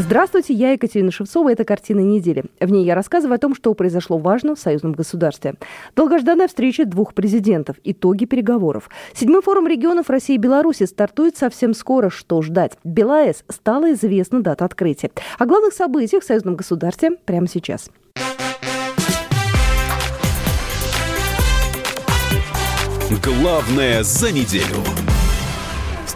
Здравствуйте, я Екатерина Шевцова. Это «Картина недели». В ней я рассказываю о том, что произошло важно в союзном государстве. Долгожданная встреча двух президентов. Итоги переговоров. Седьмой форум регионов России и Беларуси стартует совсем скоро. Что ждать? БелАЭС стала известна дата открытия. О главных событиях в союзном государстве прямо сейчас. Главное за неделю.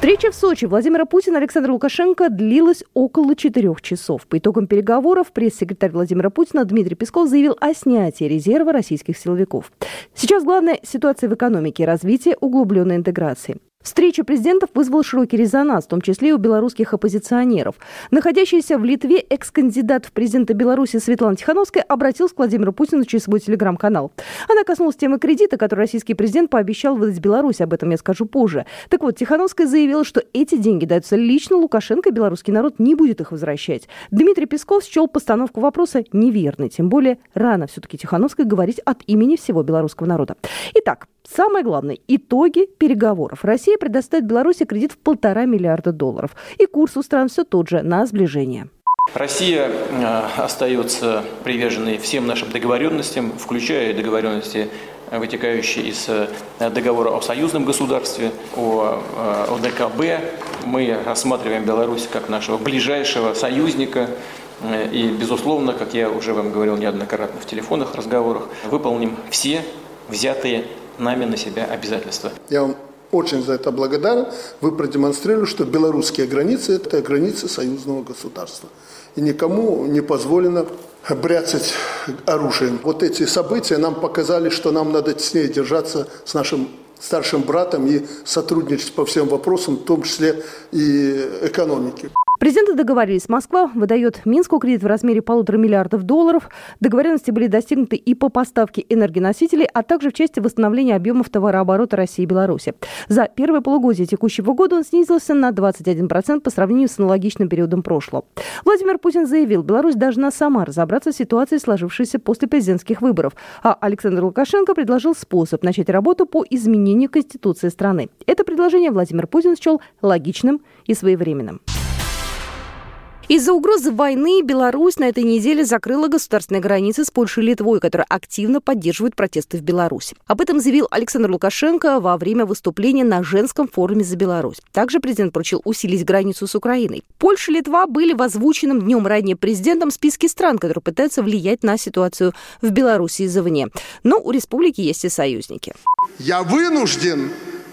Встреча в Сочи Владимира Путина и Александра Лукашенко длилась около четырех часов. По итогам переговоров пресс-секретарь Владимира Путина Дмитрий Песков заявил о снятии резерва российских силовиков. Сейчас главная ситуация в экономике и развитии углубленной интеграции. Встреча президентов вызвала широкий резонанс, в том числе и у белорусских оппозиционеров. Находящийся в Литве экс-кандидат в президенты Беларуси Светлана Тихановская обратилась к Владимиру Путину через свой телеграм-канал. Она коснулась темы кредита, который российский президент пообещал выдать Беларуси. Об этом я скажу позже. Так вот, Тихановская заявила, что эти деньги даются лично Лукашенко, и белорусский народ не будет их возвращать. Дмитрий Песков счел постановку вопроса неверной. Тем более рано все-таки Тихановской говорить от имени всего белорусского народа. Итак, Самое главное – итоги переговоров. Россия предоставит Беларуси кредит в полтора миллиарда долларов. И курс у стран все тот же – на сближение. Россия э, остается приверженной всем нашим договоренностям, включая договоренности, вытекающие из э, договора о союзном государстве, о, э, о ДКБ. Мы рассматриваем Беларусь как нашего ближайшего союзника, и, безусловно, как я уже вам говорил неоднократно в телефонных разговорах, выполним все взятые нами на себя обязательства. Я вам очень за это благодарен. Вы продемонстрировали, что белорусские границы – это границы союзного государства. И никому не позволено бряцать оружием. Вот эти события нам показали, что нам надо теснее держаться с нашим старшим братом и сотрудничать по всем вопросам, в том числе и экономики. Президенты договорились. Москва выдает Минску кредит в размере полутора миллиардов долларов. Договоренности были достигнуты и по поставке энергоносителей, а также в части восстановления объемов товарооборота России и Беларуси. За первое полугодие текущего года он снизился на 21% по сравнению с аналогичным периодом прошлого. Владимир Путин заявил, Беларусь должна сама разобраться с ситуацией, сложившейся после президентских выборов. А Александр Лукашенко предложил способ начать работу по изменению Конституции страны. Это предложение Владимир Путин счел логичным и своевременным. Из-за угрозы войны Беларусь на этой неделе закрыла государственные границы с Польшей и Литвой, которые активно поддерживают протесты в Беларуси. Об этом заявил Александр Лукашенко во время выступления на женском форуме за Беларусь. Также президент поручил усилить границу с Украиной. Польша и Литва были в озвученном днем ранее президентом списке стран, которые пытаются влиять на ситуацию в Беларуси извне. Но у республики есть и союзники. Я вынужден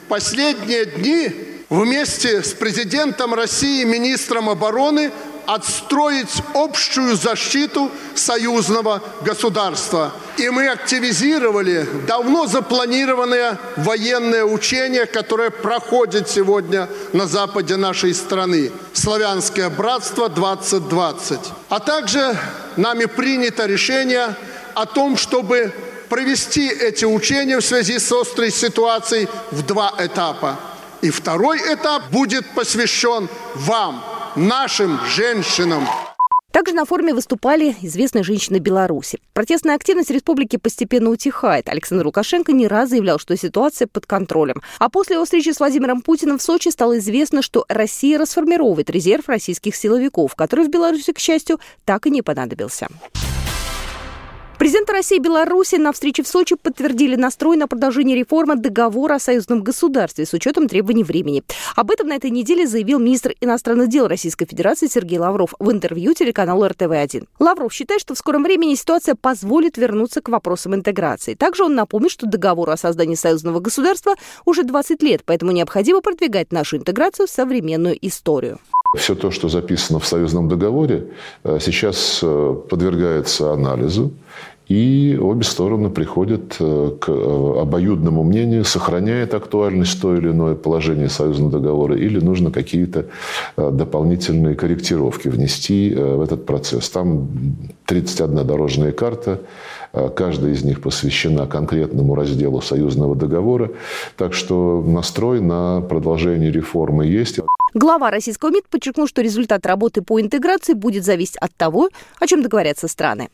последние дни вместе с президентом России, министром обороны отстроить общую защиту союзного государства. И мы активизировали давно запланированное военное учение, которое проходит сегодня на западе нашей страны. Славянское братство-2020. А также нами принято решение о том, чтобы провести эти учения в связи с острой ситуацией в два этапа. И второй этап будет посвящен вам – нашим женщинам. Также на форуме выступали известные женщины Беларуси. Протестная активность республики постепенно утихает. Александр Лукашенко не раз заявлял, что ситуация под контролем. А после его встречи с Владимиром Путиным в Сочи стало известно, что Россия расформировывает резерв российских силовиков, который в Беларуси, к счастью, так и не понадобился. Президенты России и Беларуси на встрече в Сочи подтвердили настрой на продолжение реформы договора о союзном государстве с учетом требований времени. Об этом на этой неделе заявил министр иностранных дел Российской Федерации Сергей Лавров в интервью телеканалу РТВ-1. Лавров считает, что в скором времени ситуация позволит вернуться к вопросам интеграции. Также он напомнит, что договору о создании союзного государства уже 20 лет, поэтому необходимо продвигать нашу интеграцию в современную историю. Все то, что записано в союзном договоре, э, сейчас э, подвергается анализу. И обе стороны приходят э, к э, обоюдному мнению, сохраняет актуальность то или иное положение союзного договора, или нужно какие-то э, дополнительные корректировки внести в этот процесс. Там 31 дорожная карта, каждая из них посвящена конкретному разделу союзного договора. Так что настрой на продолжение реформы есть. Глава российского МИД подчеркнул, что результат работы по интеграции будет зависеть от того, о чем договорятся страны.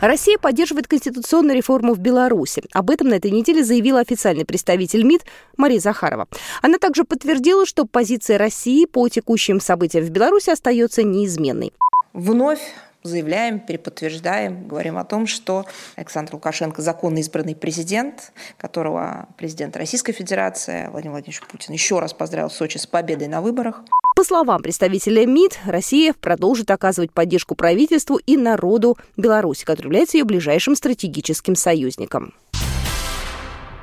Россия поддерживает конституционную реформу в Беларуси. Об этом на этой неделе заявила официальный представитель МИД Мария Захарова. Она также подтвердила, что позиция России по текущим событиям в Беларуси остается неизменной. Вновь заявляем, переподтверждаем, говорим о том, что Александр Лукашенко законно избранный президент, которого президент Российской Федерации Владимир Владимирович Путин еще раз поздравил в Сочи с победой на выборах. По словам представителя МИД, Россия продолжит оказывать поддержку правительству и народу Беларуси, который является ее ближайшим стратегическим союзником.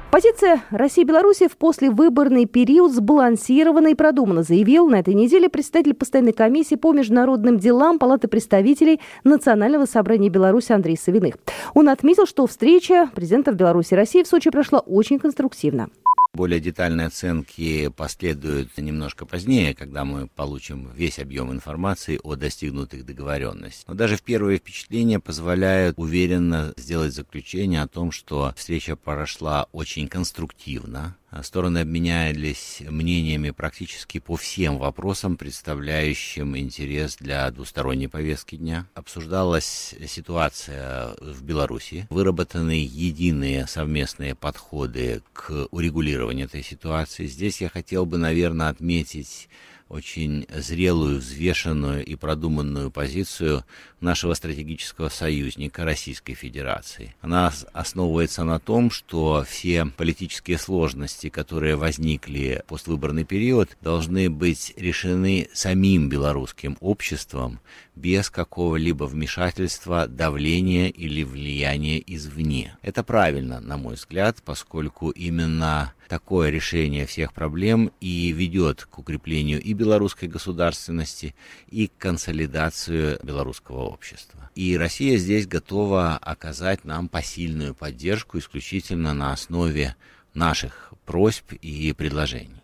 Позиция России и Беларуси в послевыборный период сбалансирована и продумана, заявил на этой неделе председатель постоянной комиссии по международным делам Палаты представителей Национального собрания Беларуси Андрей Савиных. Он отметил, что встреча президентов Беларуси и России в Сочи прошла очень конструктивно. Более детальные оценки последуют немножко позднее, когда мы получим весь объем информации о достигнутых договоренностях. Но даже в первые впечатления позволяют уверенно сделать заключение о том, что встреча прошла очень конструктивно, Стороны обменялись мнениями практически по всем вопросам, представляющим интерес для двусторонней повестки дня. Обсуждалась ситуация в Беларуси, выработаны единые совместные подходы к урегулированию этой ситуации. Здесь я хотел бы, наверное, отметить очень зрелую, взвешенную и продуманную позицию нашего стратегического союзника Российской Федерации. Она основывается на том, что все политические сложности, которые возникли в поствыборный период, должны быть решены самим белорусским обществом без какого-либо вмешательства, давления или влияния извне. Это правильно, на мой взгляд, поскольку именно такое решение всех проблем и ведет к укреплению и белорусской государственности, и консолидацию белорусского общества. И Россия здесь готова оказать нам посильную поддержку исключительно на основе наших просьб и предложений.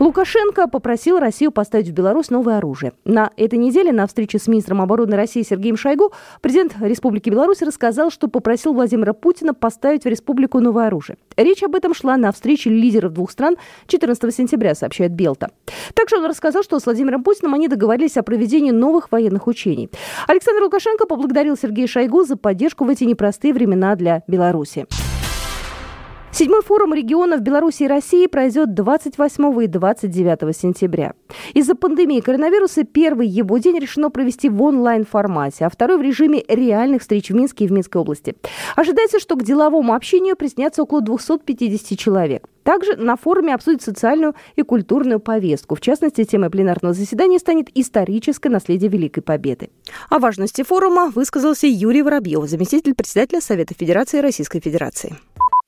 Лукашенко попросил Россию поставить в Беларусь новое оружие. На этой неделе на встрече с министром обороны России Сергеем Шойгу президент Республики Беларусь рассказал, что попросил Владимира Путина поставить в республику новое оружие. Речь об этом шла на встрече лидеров двух стран 14 сентября, сообщает Белта. Также он рассказал, что с Владимиром Путиным они договорились о проведении новых военных учений. Александр Лукашенко поблагодарил Сергея Шойгу за поддержку в эти непростые времена для Беларуси. Седьмой форум регионов Беларуси и России пройдет 28 и 29 сентября. Из-за пандемии коронавируса первый его день решено провести в онлайн-формате, а второй в режиме реальных встреч в Минске и в Минской области. Ожидается, что к деловому общению приснятся около 250 человек. Также на форуме обсудят социальную и культурную повестку. В частности, темой пленарного заседания станет историческое наследие Великой Победы. О важности форума высказался Юрий Воробьев, заместитель председателя Совета Федерации Российской Федерации.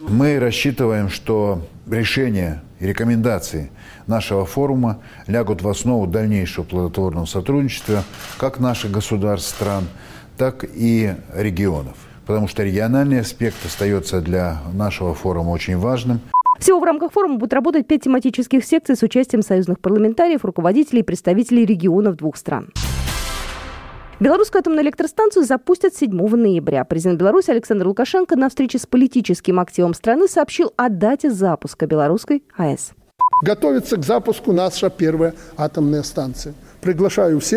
Мы рассчитываем, что решения и рекомендации нашего форума лягут в основу дальнейшего плодотворного сотрудничества как наших государств, стран, так и регионов. Потому что региональный аспект остается для нашего форума очень важным. Всего в рамках форума будут работать пять тематических секций с участием союзных парламентариев, руководителей и представителей регионов двух стран. Белорусскую атомную электростанцию запустят 7 ноября. Президент Беларуси Александр Лукашенко на встрече с политическим активом страны сообщил о дате запуска белорусской АЭС. Готовится к запуску наша первая атомная станция. Приглашаю всех